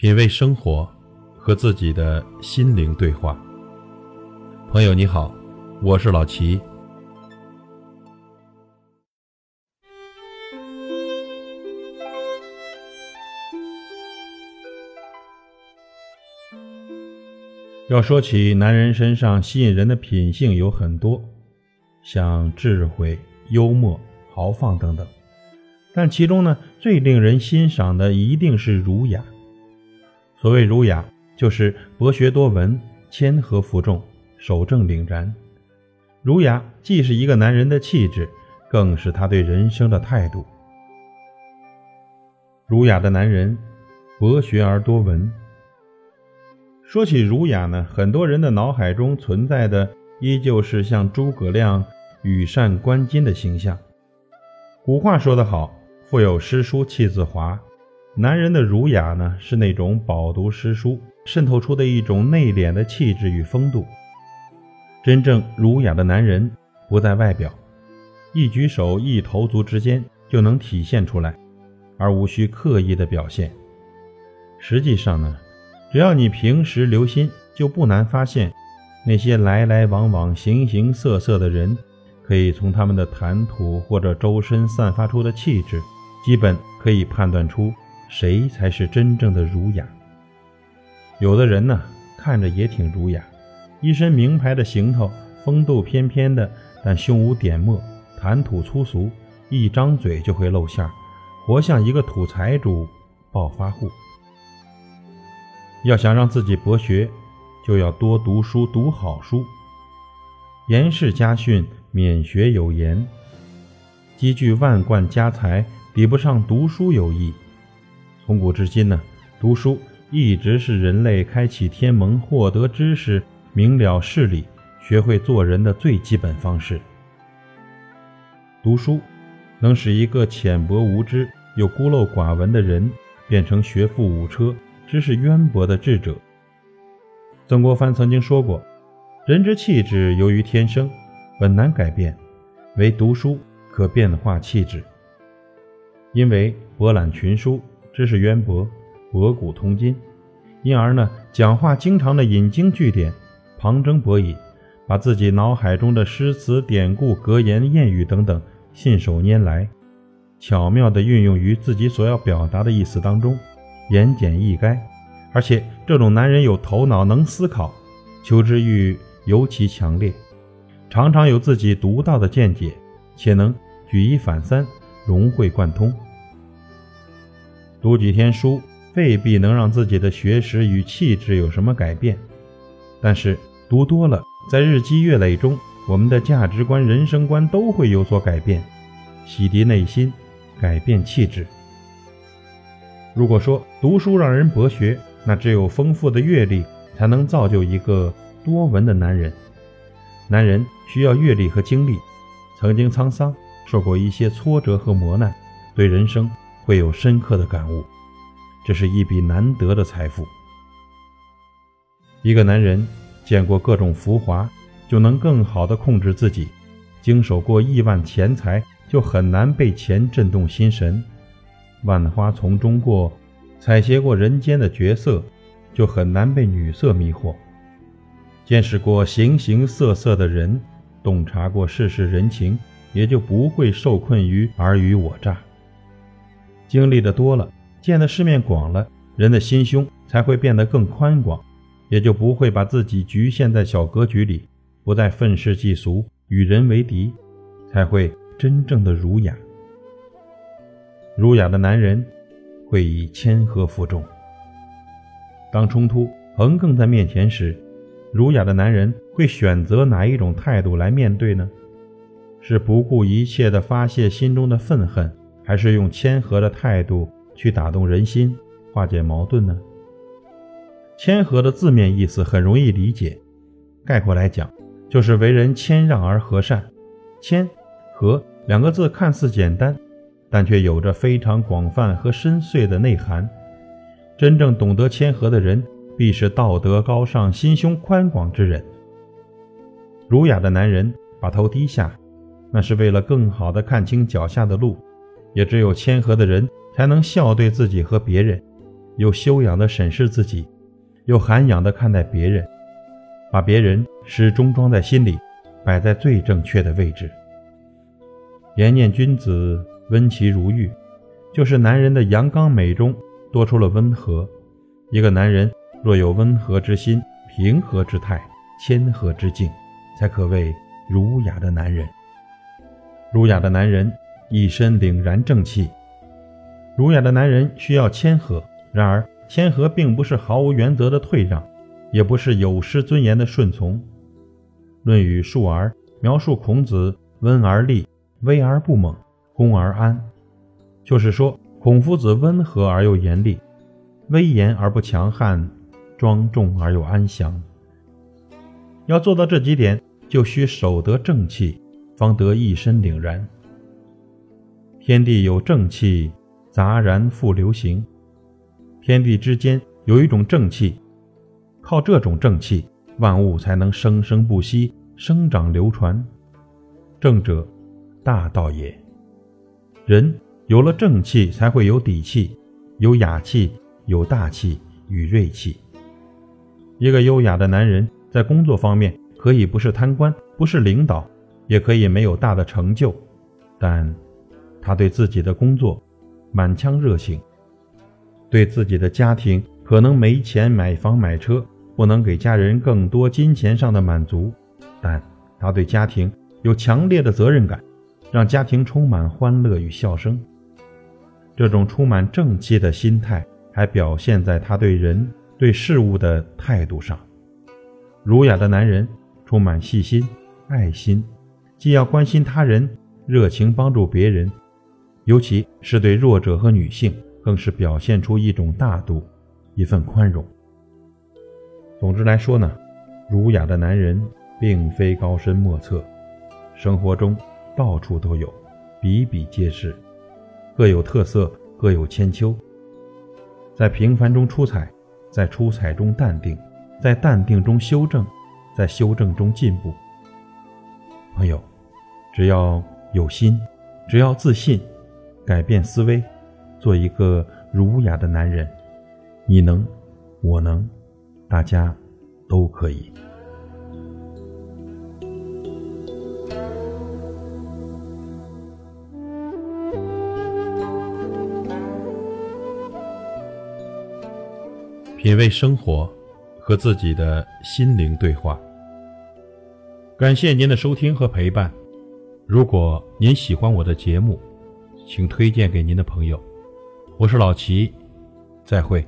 品味生活，和自己的心灵对话。朋友你好，我是老齐。要说起男人身上吸引人的品性有很多，像智慧、幽默、豪放等等，但其中呢，最令人欣赏的一定是儒雅。所谓儒雅，就是博学多闻、谦和服众、守正凛然。儒雅既是一个男人的气质，更是他对人生的态度。儒雅的男人，博学而多闻。说起儒雅呢，很多人的脑海中存在的依旧是像诸葛亮羽扇纶巾的形象。古话说得好：“腹有诗书气自华。”男人的儒雅呢，是那种饱读诗书渗透出的一种内敛的气质与风度。真正儒雅的男人不在外表，一举手一投足之间就能体现出来，而无需刻意的表现。实际上呢，只要你平时留心，就不难发现，那些来来往往、形形色色的人，可以从他们的谈吐或者周身散发出的气质，基本可以判断出。谁才是真正的儒雅？有的人呢，看着也挺儒雅，一身名牌的行头，风度翩翩的，但胸无点墨，谈吐粗俗，一张嘴就会露馅儿，活像一个土财主、暴发户。要想让自己博学，就要多读书，读好书。严氏家训：免学有言，积聚万贯家财，比不上读书有益。从古至今呢，读书一直是人类开启天门、获得知识、明了事理、学会做人的最基本方式。读书能使一个浅薄无知又孤陋寡闻的人变成学富五车、知识渊博的智者。曾国藩曾经说过：“人之气质由于天生，本难改变，唯读书可变化气质。”因为博览群书。知识渊博，博古通今，因而呢，讲话经常的引经据典，旁征博引，把自己脑海中的诗词典故、格言谚语等等信手拈来，巧妙地运用于自己所要表达的意思当中，言简意赅。而且这种男人有头脑，能思考，求知欲尤其强烈，常常有自己独到的见解，且能举一反三，融会贯通。读几天书未必能让自己的学识与气质有什么改变，但是读多了，在日积月累中，我们的价值观、人生观都会有所改变，洗涤内心，改变气质。如果说读书让人博学，那只有丰富的阅历才能造就一个多文的男人。男人需要阅历和经历，曾经沧桑，受过一些挫折和磨难，对人生。会有深刻的感悟，这是一笔难得的财富。一个男人见过各种浮华，就能更好的控制自己；经手过亿万钱财，就很难被钱震动心神；万花丛中过，采撷过人间的绝色，就很难被女色迷惑；见识过形形色色的人，洞察过世事人情，也就不会受困于尔虞我诈。经历的多了，见的世面广了，人的心胸才会变得更宽广，也就不会把自己局限在小格局里，不再愤世嫉俗，与人为敌，才会真正的儒雅。儒雅的男人会以谦和服众。当冲突横亘在面前时，儒雅的男人会选择哪一种态度来面对呢？是不顾一切的发泄心中的愤恨？还是用谦和的态度去打动人心，化解矛盾呢？谦和的字面意思很容易理解，概括来讲，就是为人谦让而和善。谦和两个字看似简单，但却有着非常广泛和深邃的内涵。真正懂得谦和的人，必是道德高尚、心胸宽广之人。儒雅的男人把头低下，那是为了更好地看清脚下的路。也只有谦和的人才能笑对自己和别人，有修养的审视自己，有涵养的看待别人，把别人始终装在心里，摆在最正确的位置。颜念君子，温其如玉，就是男人的阳刚美中多出了温和。一个男人若有温和之心、平和之态、谦和之境，才可谓儒雅的男人。儒雅的男人一身凛然正气。儒雅的男人需要谦和，然而谦和并不是毫无原则的退让，也不是有失尊严的顺从。《论语·述而》描述孔子温而立。威而不猛，恭而安，就是说，孔夫子温和而又严厉，威严而不强悍，庄重而又安详。要做到这几点，就需守得正气，方得一身凛然。天地有正气，杂然复流行。天地之间有一种正气，靠这种正气，万物才能生生不息，生长流传。正者。大道也。人有了正气，才会有底气，有雅气，有大气与锐气。一个优雅的男人，在工作方面可以不是贪官，不是领导，也可以没有大的成就，但他对自己的工作满腔热情，对自己的家庭可能没钱买房买车，不能给家人更多金钱上的满足，但他对家庭有强烈的责任感。让家庭充满欢乐与笑声。这种充满正气的心态，还表现在他对人、对事物的态度上。儒雅的男人充满细心、爱心，既要关心他人，热情帮助别人，尤其是对弱者和女性，更是表现出一种大度、一份宽容。总之来说呢，儒雅的男人并非高深莫测，生活中。到处都有，比比皆是，各有特色，各有千秋。在平凡中出彩，在出彩中淡定，在淡定中修正，在修正中进步。朋友，只要有心，只要自信，改变思维，做一个儒雅的男人，你能，我能，大家都可以。品味生活，和自己的心灵对话。感谢您的收听和陪伴。如果您喜欢我的节目，请推荐给您的朋友。我是老齐，再会。